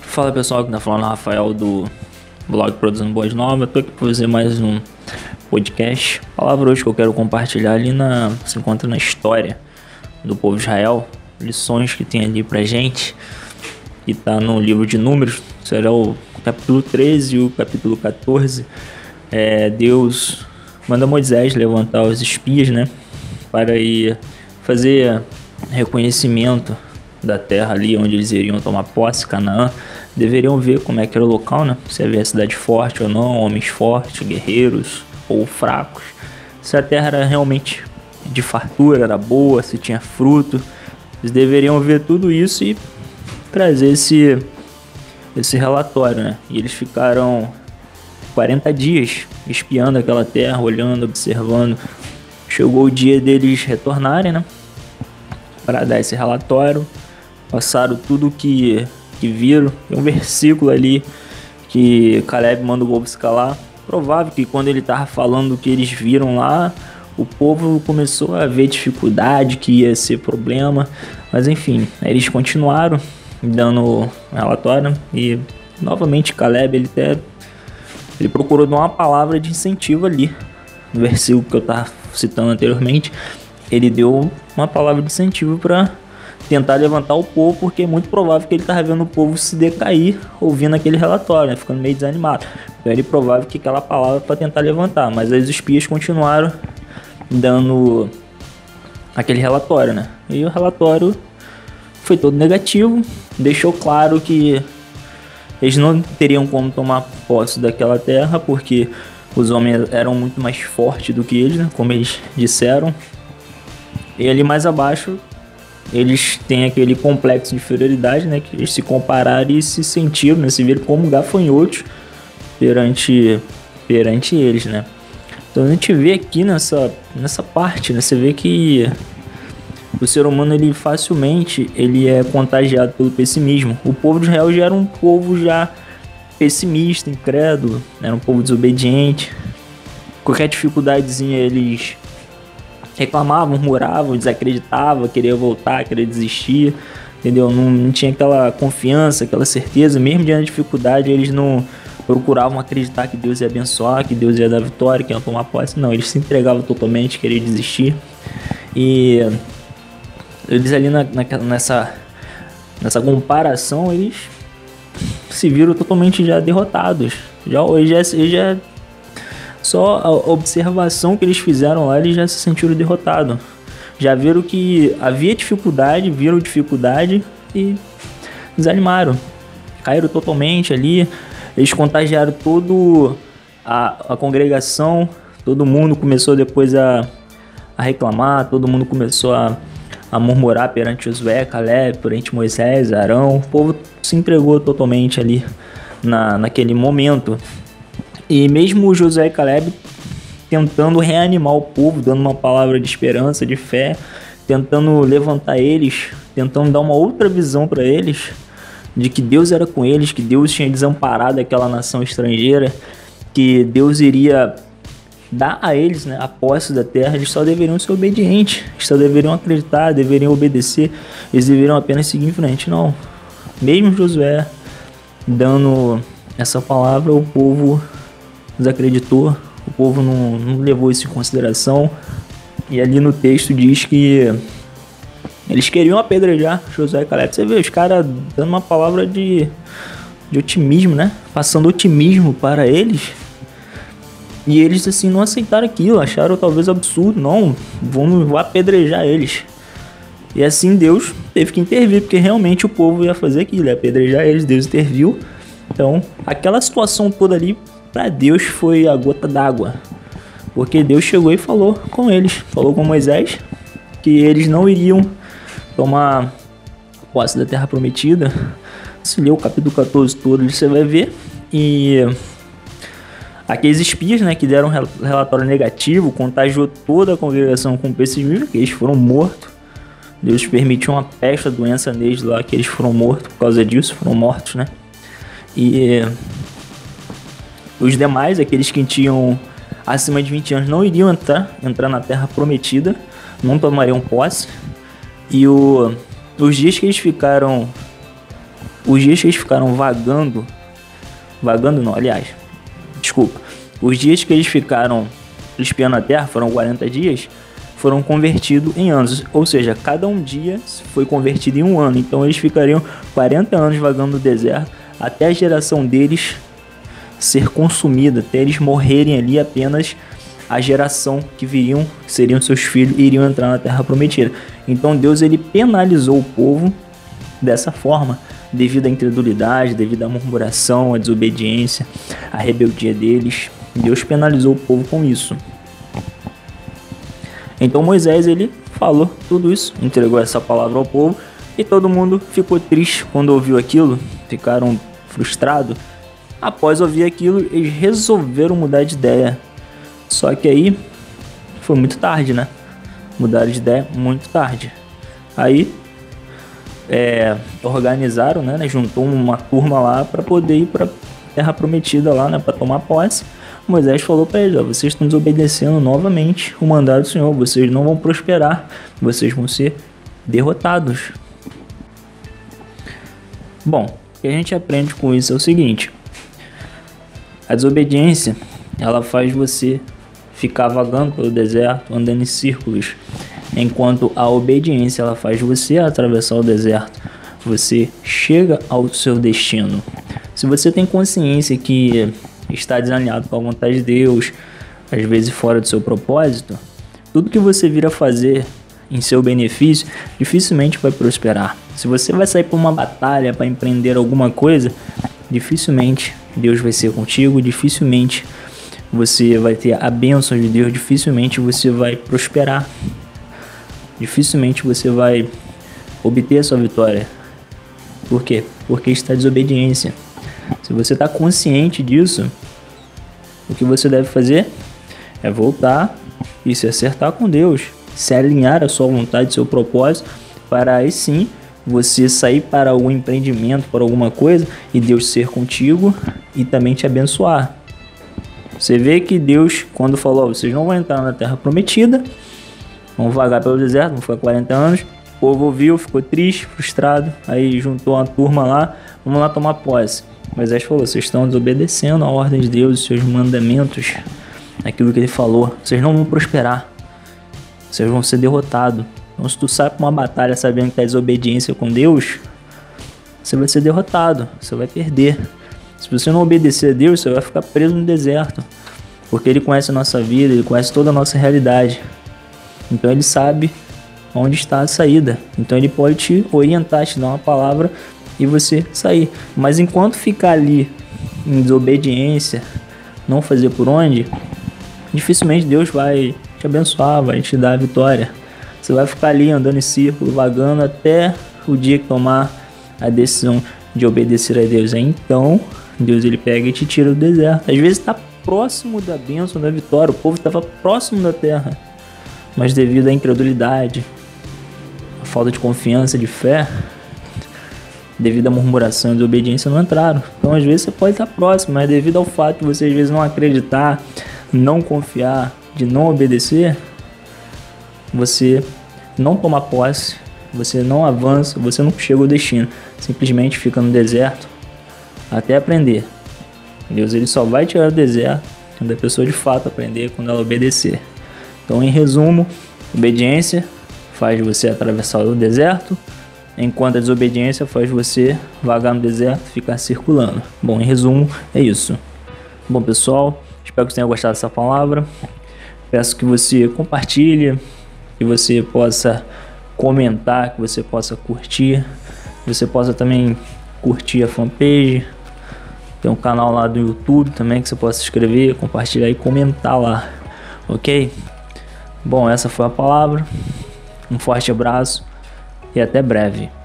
Fala pessoal, que tá falando Rafael do blog Produzindo Boas Novas. Tô aqui para fazer mais um podcast. A palavra hoje que eu quero compartilhar ali na, se encontra na história do povo de Israel, lições que tem ali pra gente, e tá no livro de Números, será o capítulo 13 e o capítulo 14. É, Deus manda Moisés levantar os espias, né, para ir fazer reconhecimento da terra ali onde eles iriam tomar posse, Canaã. Deveriam ver como é que era o local, né? Se havia cidade forte ou não, homens fortes, guerreiros ou fracos. Se a terra era realmente de fartura, era boa, se tinha fruto. Eles deveriam ver tudo isso e trazer esse, esse relatório, né? E eles ficaram 40 dias espiando aquela terra, olhando, observando. Chegou o dia deles retornarem, né? Para dar esse relatório. Passaram tudo que, que viram. Tem um versículo ali que Caleb manda o povo escalar. Provável que quando ele tava falando o que eles viram lá, o povo começou a ver dificuldade, que ia ser problema. Mas enfim, eles continuaram dando relatório e novamente Caleb ele até ele procurou dar uma palavra de incentivo ali no versículo que eu estava citando anteriormente ele deu uma palavra de incentivo para tentar levantar o povo porque é muito provável que ele estava vendo o povo se decair ouvindo aquele relatório né, ficando meio desanimado então ele provável que aquela palavra para tentar levantar mas as espias continuaram dando aquele relatório né e o relatório foi todo negativo, deixou claro que eles não teriam como tomar posse daquela terra porque os homens eram muito mais fortes do que eles, né? como eles disseram. E ali mais abaixo eles têm aquele complexo de inferioridade, né? Que eles se compararam e se sentiram, né? Se viram como gafanhotos perante, perante eles, né? Então a gente vê aqui nessa, nessa parte, né? Você vê que o ser humano ele facilmente ele é contagiado pelo pessimismo. O povo de Israel já era um povo já pessimista, incrédulo, era um povo desobediente. Qualquer dificuldadezinha eles reclamavam, murmuravam, desacreditavam, queriam voltar, queriam desistir, entendeu? Não, não tinha aquela confiança, aquela certeza, mesmo diante da dificuldade, eles não procuravam acreditar que Deus ia abençoar, que Deus ia dar vitória, que ia tomar posse. Não, eles se entregavam totalmente, queriam desistir. E eles ali na, na, nessa, nessa comparação, eles se viram totalmente já derrotados. Já, já, já só a observação que eles fizeram lá, eles já se sentiram derrotados. Já viram que havia dificuldade, viram dificuldade e desanimaram. Caíram totalmente ali. Eles contagiaram todo a, congregação. Todo mundo começou depois a, a reclamar, todo mundo começou a a murmurar perante Josué, Caleb, perante Moisés, Arão. O povo se entregou totalmente ali na, naquele momento. E mesmo Josué e Caleb tentando reanimar o povo, dando uma palavra de esperança, de fé, tentando levantar eles, tentando dar uma outra visão para eles de que Deus era com eles, que Deus tinha desamparado aquela nação estrangeira, que Deus iria dar a eles né, a posse da terra, eles só deveriam ser obedientes, só deveriam acreditar, deveriam obedecer, eles deveriam apenas seguir em frente. Não. Mesmo Josué dando essa palavra, o povo desacreditou, o povo não, não levou isso em consideração. E ali no texto diz que eles queriam apedrejar Josué e Caleb. Você vê os caras dando uma palavra de, de otimismo, né? Passando otimismo para eles e eles assim não aceitaram aquilo, acharam talvez absurdo, não, vamos apedrejar eles. E assim Deus teve que intervir, porque realmente o povo ia fazer aquilo, ia apedrejar eles, Deus interviu. Então, aquela situação toda ali, para Deus foi a gota d'água. Porque Deus chegou e falou com eles, falou com Moisés, que eles não iriam tomar posse da terra prometida. Se ler o capítulo 14 todo, você vai ver. E Aqueles espias, né, que deram relatório negativo, contagiou toda a congregação com pessimismo, que eles foram mortos. Deus permitiu uma peste, a doença neles lá, que eles foram mortos por causa disso, foram mortos, né? E os demais, aqueles que tinham acima de 20 anos, não iriam entrar, entrar na terra prometida, não tomariam posse. E o, os dias que eles ficaram. Os dias que eles ficaram vagando. Vagando não, aliás. Desculpa. Os dias que eles ficaram espiando a terra, foram 40 dias, foram convertidos em anos. Ou seja, cada um dia foi convertido em um ano. Então eles ficariam 40 anos vagando no deserto até a geração deles ser consumida, até eles morrerem ali apenas a geração que viriam, seriam seus filhos, iriam entrar na terra prometida. Então Deus ele penalizou o povo dessa forma, devido à incredulidade, devido à murmuração, à desobediência, à rebeldia deles. Deus penalizou o povo com isso. Então Moisés ele falou tudo isso, entregou essa palavra ao povo e todo mundo ficou triste quando ouviu aquilo, ficaram frustrados. Após ouvir aquilo, eles resolveram mudar de ideia. Só que aí foi muito tarde, né? Mudaram de ideia muito tarde. Aí é, organizaram, né? Juntou uma turma lá para poder ir para Terra Prometida lá, né? Para tomar posse. Moisés falou para eles: ó, vocês estão desobedecendo novamente o mandado do Senhor, vocês não vão prosperar, vocês vão ser derrotados. Bom, o que a gente aprende com isso é o seguinte: a desobediência ela faz você ficar vagando pelo deserto, andando em círculos, enquanto a obediência ela faz você atravessar o deserto. Você chega ao seu destino. Se você tem consciência que está desalinhado com a vontade de Deus, às vezes fora do seu propósito, tudo que você vir a fazer em seu benefício dificilmente vai prosperar. Se você vai sair para uma batalha, para empreender alguma coisa, dificilmente Deus vai ser contigo, dificilmente você vai ter a bênção de Deus, dificilmente você vai prosperar, dificilmente você vai obter a sua vitória. Por quê? Porque está desobediência. Se você está consciente disso, o que você deve fazer é voltar e se acertar com Deus, se alinhar a sua vontade, seu propósito, para aí sim você sair para algum empreendimento, para alguma coisa e Deus ser contigo e também te abençoar. Você vê que Deus, quando falou, vocês não vão entrar na terra prometida, vão vagar pelo deserto, vão ficar 40 anos. O povo ouviu, ficou triste, frustrado, aí juntou uma turma lá, vamos lá tomar posse. Moisés falou: vocês estão desobedecendo a ordem de Deus, os seus mandamentos, aquilo que ele falou. Vocês não vão prosperar, vocês vão ser derrotados. Então, se tu sai para uma batalha sabendo que tá desobediência com Deus, você vai ser derrotado, você vai perder. Se você não obedecer a Deus, você vai ficar preso no deserto, porque Ele conhece a nossa vida, Ele conhece toda a nossa realidade. Então Ele sabe onde está a saída. Então Ele pode te orientar, te dar uma palavra e você sair. Mas enquanto ficar ali em desobediência, não fazer por onde, dificilmente Deus vai te abençoar, vai te dar a vitória. Você vai ficar ali andando em círculo, vagando até o dia que tomar a decisão de obedecer a Deus. Então, Deus ele pega e te tira do deserto. Às vezes está próximo da bênção, da vitória. O povo estava próximo da terra, mas devido à incredulidade, a falta de confiança, de fé, devido à murmuração e desobediência, não entraram. Então, às vezes, você pode estar próximo, mas devido ao fato de você, às vezes, não acreditar, não confiar, de não obedecer, você não toma posse, você não avança, você não chega ao destino. Simplesmente fica no deserto até aprender. Deus ele só vai tirar do deserto quando a pessoa de fato aprender, quando ela obedecer. Então, em resumo, obediência faz você atravessar o deserto, enquanto a desobediência faz você vagar no deserto, ficar circulando. Bom, em resumo, é isso. Bom, pessoal, espero que você tenha gostado dessa palavra. Peço que você compartilhe, que você possa comentar, que você possa curtir, que você possa também curtir a fanpage. Tem um canal lá do YouTube também que você possa se inscrever, compartilhar e comentar lá, ok? Bom, essa foi a palavra. Um forte abraço e até breve.